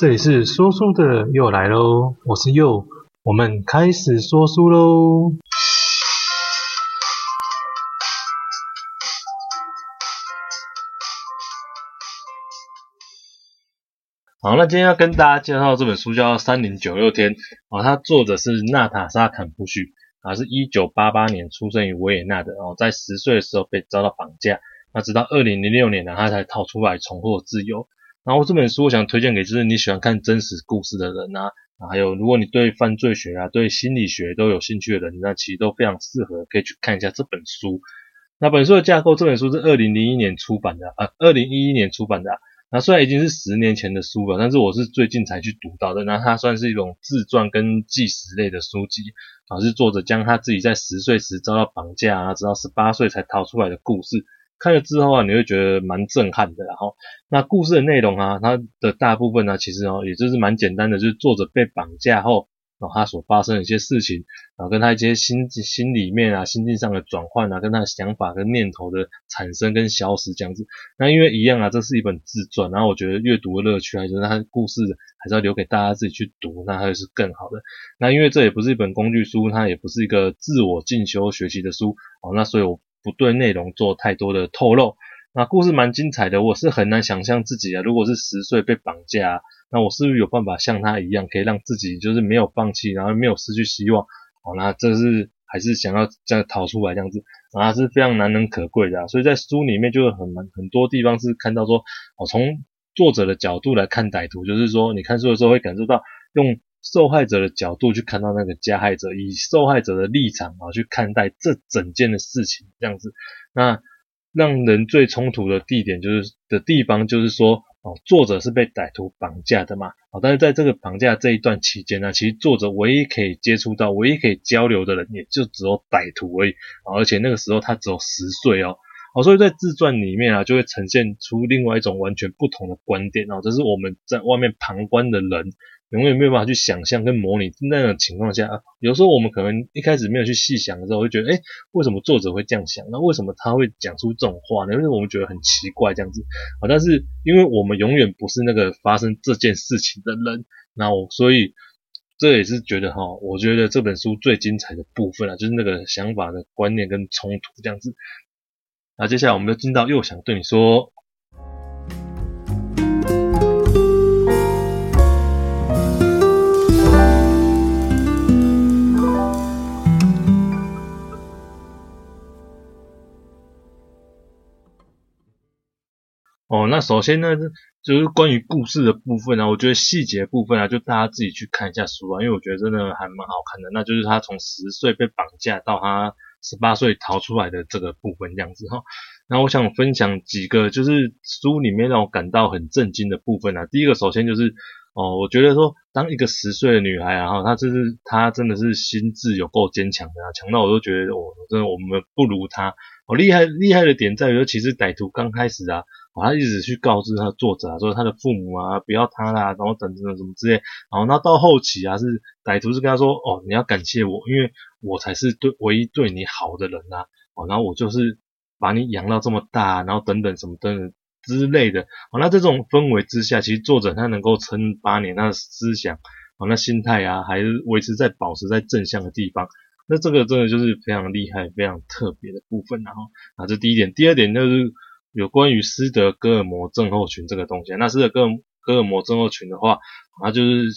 这里是说书的又来喽，我是又，我们开始说书喽。好，那今天要跟大家介绍这本书叫《三零九六天》啊，它作者是娜塔莎·坎普许啊，是一九八八年出生于维也纳的哦，在十岁的时候被遭到绑架，那直到二零零六年呢，他才逃出来重获自由。然后这本书我想推荐给就是你喜欢看真实故事的人啊，还有如果你对犯罪学啊、对心理学都有兴趣的人，那其实都非常适合可以去看一下这本书。那本书的架构，这本书是二零零一年出版的啊，二零一一年出版的啊。那虽然已经是十年前的书了，但是我是最近才去读到的。那它算是一种自传跟纪实类的书籍，啊，是作者将他自己在十岁时遭到绑架啊，直到十八岁才逃出来的故事。看了之后啊，你会觉得蛮震撼的。然后，那故事的内容啊，它的大部分呢，其实哦，也就是蛮简单的，就是作者被绑架后。然后他所发生的一些事情，然后跟他一些心心里面啊、心境上的转换啊，跟他的想法跟念头的产生跟消失这样子。那因为一样啊，这是一本自传，然后我觉得阅读的乐趣还是他故事还是要留给大家自己去读，那还是更好的。那因为这也不是一本工具书，它也不是一个自我进修学习的书哦，那所以我不对内容做太多的透露。那故事蛮精彩的，我是很难想象自己啊，如果是十岁被绑架，那我是不是有办法像他一样，可以让自己就是没有放弃，然后没有失去希望？哦，那这是还是想要这样逃出来这样子，啊，是非常难能可贵的啊。所以在书里面就会很很多地方是看到说，哦，从作者的角度来看歹徒，就是说你看书的时候会感受到用受害者的角度去看到那个加害者，以受害者的立场啊去看待这整件的事情这样子，那。让人最冲突的地点就是的地方，就是说，哦，作者是被歹徒绑架的嘛，哦，但是在这个绑架这一段期间呢，其实作者唯一可以接触到、唯一可以交流的人，也就只有歹徒而已，而且那个时候他只有十岁哦，哦，所以在自传里面啊，就会呈现出另外一种完全不同的观点哦，这是我们在外面旁观的人。永远没有办法去想象跟模拟那种情况下啊，有时候我们可能一开始没有去细想的时候，会觉得，诶，为什么作者会这样想？那为什么他会讲出这种话呢？因为我们觉得很奇怪这样子啊。但是因为我们永远不是那个发生这件事情的人，那我所以这也是觉得哈，我觉得这本书最精彩的部分啊，就是那个想法的观念跟冲突这样子。那接下来我们就进到又想对你说。哦，那首先呢，就是关于故事的部分啊，我觉得细节部分啊，就大家自己去看一下书啊，因为我觉得真的还蛮好看的。那就是他从十岁被绑架到他十八岁逃出来的这个部分样子哈。那我想分享几个，就是书里面让我感到很震惊的部分啊。第一个，首先就是哦，我觉得说，当一个十岁的女孩啊，哈，她就是她真的是心智有够坚强的啊，强到我都觉得我真的我们不如她。哦，厉害厉害的点在于说，其实歹徒刚开始啊。哦他一直去告知他作者啊，说他的父母啊不要他啦，然后等等什么之类，然后那到后期啊是歹徒是跟他说，哦，你要感谢我，因为我才是对唯一对你好的人啊，哦，然后我就是把你养到这么大，然后等等什么等等之类的，哦，那这种氛围之下，其实作者他能够撑八年，他的思想，哦，那心态啊还是维持在保持在正向的地方，那这个真的就是非常厉害、非常特别的部分，然后啊，这第一点，第二点就是。有关于斯德哥尔摩症候群这个东西，那斯德哥尔哥尔摩症候群的话，啊就是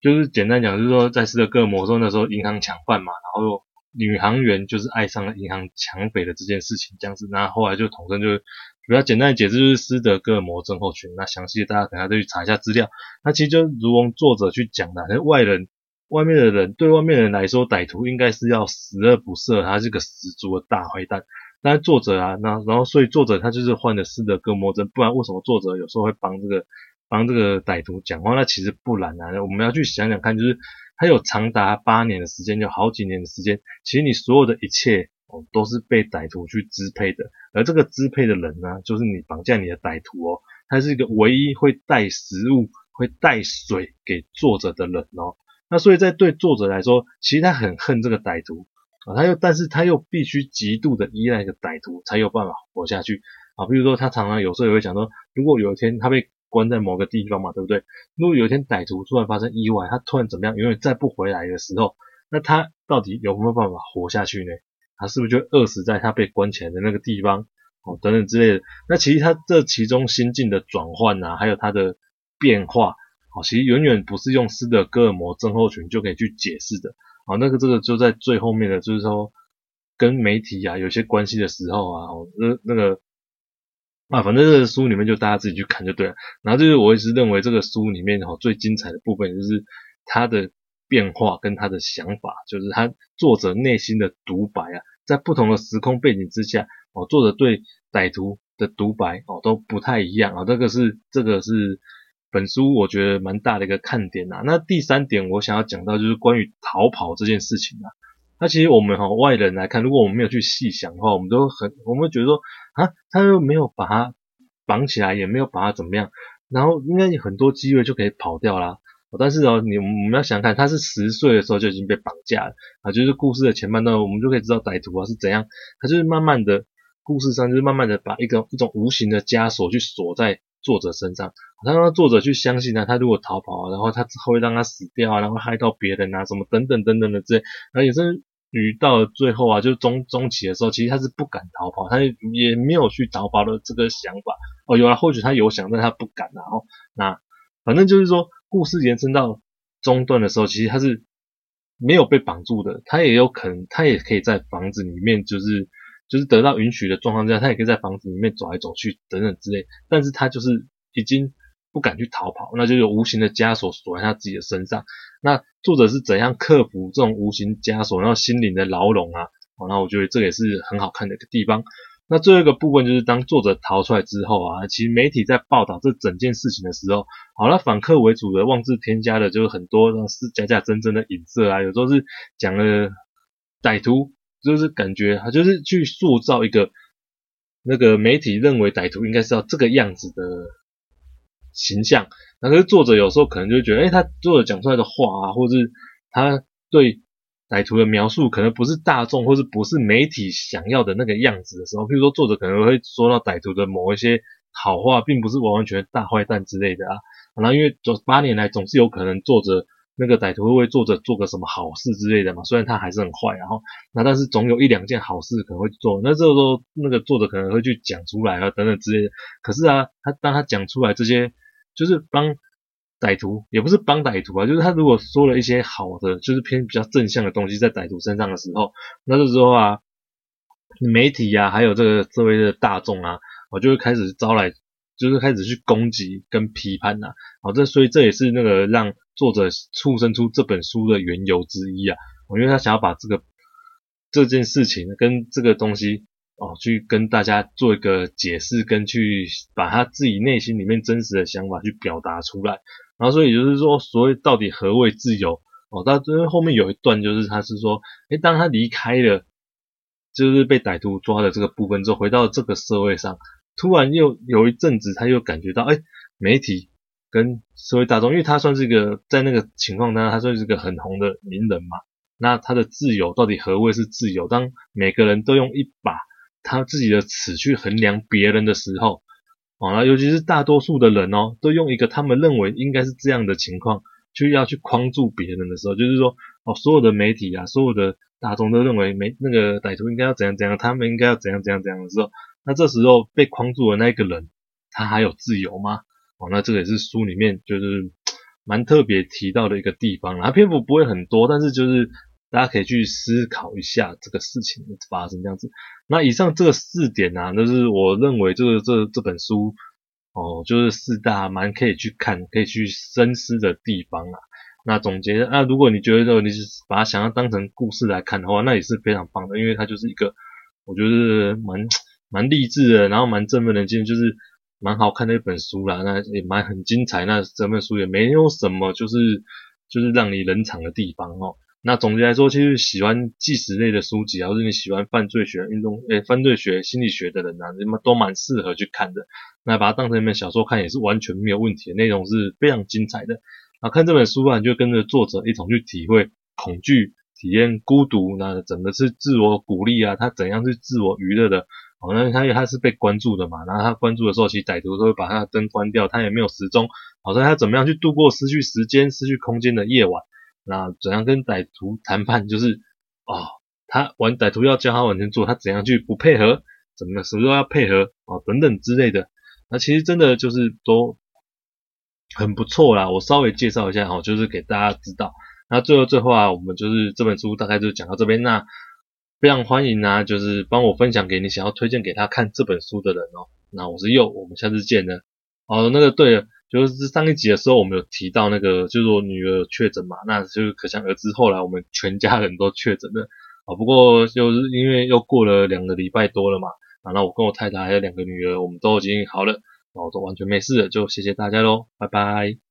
就是简单讲，就是说在斯德哥尔摩说那时候银行抢犯嘛，然后女行员就是爱上了银行抢匪的这件事情，这样子，那后来就统称就是比较简单的解释就是斯德哥尔摩症候群。那详细的大家等下再去查一下资料。那其实就如同作者去讲的，那外人外面的人对外面人来说，歹徒应该是要十恶不赦，他是个十足的大坏蛋。但是作者啊，那然后所以作者他就是患了斯德哥尔摩症，不然为什么作者有时候会帮这个帮这个歹徒讲话？那其实不然啊，我们要去想想看，就是他有长达八年的时间，有好几年的时间，其实你所有的一切哦都是被歹徒去支配的，而这个支配的人呢，就是你绑架你的歹徒哦，他是一个唯一会带食物、会带水给作者的人哦。那所以在对作者来说，其实他很恨这个歹徒。啊，他又，但是他又必须极度的依赖一个歹徒，才有办法活下去啊。比如说，他常常有时候也会讲说，如果有一天他被关在某个地方嘛，对不对？如果有一天歹徒突然发生意外，他突然怎么样，永远再不回来的时候，那他到底有没有办法活下去呢？他是不是就饿死在他被关起来的那个地方？哦，等等之类的。那其实他这其中心境的转换啊，还有他的变化，哦，其实远远不是用斯德哥尔摩症候群就可以去解释的。哦，那个这个就在最后面的，就是说跟媒体啊有些关系的时候啊，那那个啊，反正这个书里面就大家自己去看就对了。然后就是我一直认为这个书里面哦最精彩的部分就是他的变化跟他的想法，就是他作者内心的独白啊，在不同的时空背景之下，哦，作者对歹徒的独白哦都不太一样啊，这个是这个是。本书我觉得蛮大的一个看点呐、那第三点我想要讲到就是关于逃跑这件事情啊。那其实我们哈外人来看，如果我们没有去细想的话，我们都很我们会觉得说啊，他又没有把他绑起来，也没有把他怎么样，然后应该有很多机会就可以跑掉啦。但是哦，你我们要想看，他是十岁的时候就已经被绑架了啊。就是故事的前半段，我们就可以知道歹徒啊是怎样，他就是慢慢的，故事上就是慢慢的把一个一种无形的枷锁去锁在。作者身上，他让作者去相信他，他如果逃跑啊，然后他之后会让他死掉啊，然后害到别人啊，什么等等等等的这些，然后也是于到了最后啊，就是中中期的时候，其实他是不敢逃跑，他也没有去逃跑的这个想法。哦，有了，或许他有想，但他不敢。然后那反正就是说，故事延伸到中段的时候，其实他是没有被绑住的，他也有可能，他也可以在房子里面，就是。就是得到允许的状况下，他也可以在房子里面走来走去等等之类，但是他就是已经不敢去逃跑，那就有无形的枷锁锁在他自己的身上。那作者是怎样克服这种无形枷锁，然后心灵的牢笼啊？那我觉得这也是很好看的一个地方。那最后一个部分就是当作者逃出来之后啊，其实媒体在报道这整件事情的时候，好了，反客为主的妄自添加的，就是很多是假假真真的影射啊，有时候是讲了歹徒。就是感觉他就是去塑造一个那个媒体认为歹徒应该是要这个样子的形象，那可是作者有时候可能就觉得，哎，他作者讲出来的话啊，或者是他对歹徒的描述，可能不是大众或是不是媒体想要的那个样子的时候，譬如说作者可能会说到歹徒的某一些好话，并不是完完全全大坏蛋之类的啊，然后因为这八年来总是有可能作者。那个歹徒会为作者做个什么好事之类的嘛？虽然他还是很坏，然后那但是总有一两件好事可能会做。那这时候那个作者可能会去讲出来啊，等等之类的。可是啊，他当他讲出来这些，就是帮歹徒，也不是帮歹徒啊，就是他如果说了一些好的，就是偏比较正向的东西在歹徒身上的时候，那这时候啊，媒体啊，还有这个周围的大众啊，我就会开始招来，就是开始去攻击跟批判呐。好，这所以这也是那个让。作者促生出这本书的缘由之一啊，我因为他想要把这个这件事情跟这个东西哦，去跟大家做一个解释，跟去把他自己内心里面真实的想法去表达出来。然后所以就是说，所谓到底何谓自由哦？到最后面有一段就是他是说，诶，当他离开了，就是被歹徒抓的这个部分之后，回到这个社会上，突然又有一阵子，他又感觉到，诶，媒体。跟社会大众，因为他算是一个在那个情况当中，他算是一个很红的名人嘛。那他的自由到底何谓是自由？当每个人都用一把他自己的尺去衡量别人的时候，啊，那尤其是大多数的人哦，都用一个他们认为应该是这样的情况，去要去框住别人的时候，就是说，哦，所有的媒体啊，所有的大众都认为没那个歹徒应该要怎样怎样，他们应该要怎样怎样怎样的时候，那这时候被框住的那个人，他还有自由吗？哦，那这个也是书里面就是蛮特别提到的一个地方，然后篇幅不会很多，但是就是大家可以去思考一下这个事情的发生这样子。那以上这个四点呢、啊，就是我认为这个这这本书哦，就是四大蛮可以去看、可以去深思的地方啊。那总结，那如果你觉得你是把它想要当成故事来看的话，那也是非常棒的，因为它就是一个我觉得蛮蛮励志的，然后蛮振奋人心，就是。蛮好看的一本书啦，那也蛮很精彩。那整本书也没有什么就是就是让你冷场的地方哦。那总结来说，其实喜欢纪实类的书籍，或者你喜欢犯罪学、运动诶犯罪学、心理学的人啊，你们都蛮适合去看的。那把它当成一本小说看也是完全没有问题的，内容是非常精彩的。啊，看这本书啊，你就跟着作者一同去体会恐惧、体验孤独，那整个是自我鼓励啊，他怎样去自我娱乐的，哦，那他他是被关注的嘛，然后他关注的时候，其实歹徒都会把他的灯关掉，他也没有时钟，好，所以他怎么样去度过失去时间、失去空间的夜晚，那怎样跟歹徒谈判，就是哦，他玩歹徒要教他往前做，他怎样去不配合，怎么什么都要配合，哦，等等之类的，那其实真的就是都很不错啦，我稍微介绍一下哈，就是给大家知道。那最后最后啊，我们就是这本书大概就讲到这边。那非常欢迎啊，就是帮我分享给你想要推荐给他看这本书的人哦。那我是佑，我们下次见呢。哦，那个对了，就是上一集的时候我们有提到那个，就是我女儿确诊嘛，那就是可想而知，后来我们全家人都确诊了。啊，不过就是因为又过了两个礼拜多了嘛，啊，那我跟我太太还有两个女儿，我们都已经好了，然后都完全没事了，就谢谢大家喽，拜拜。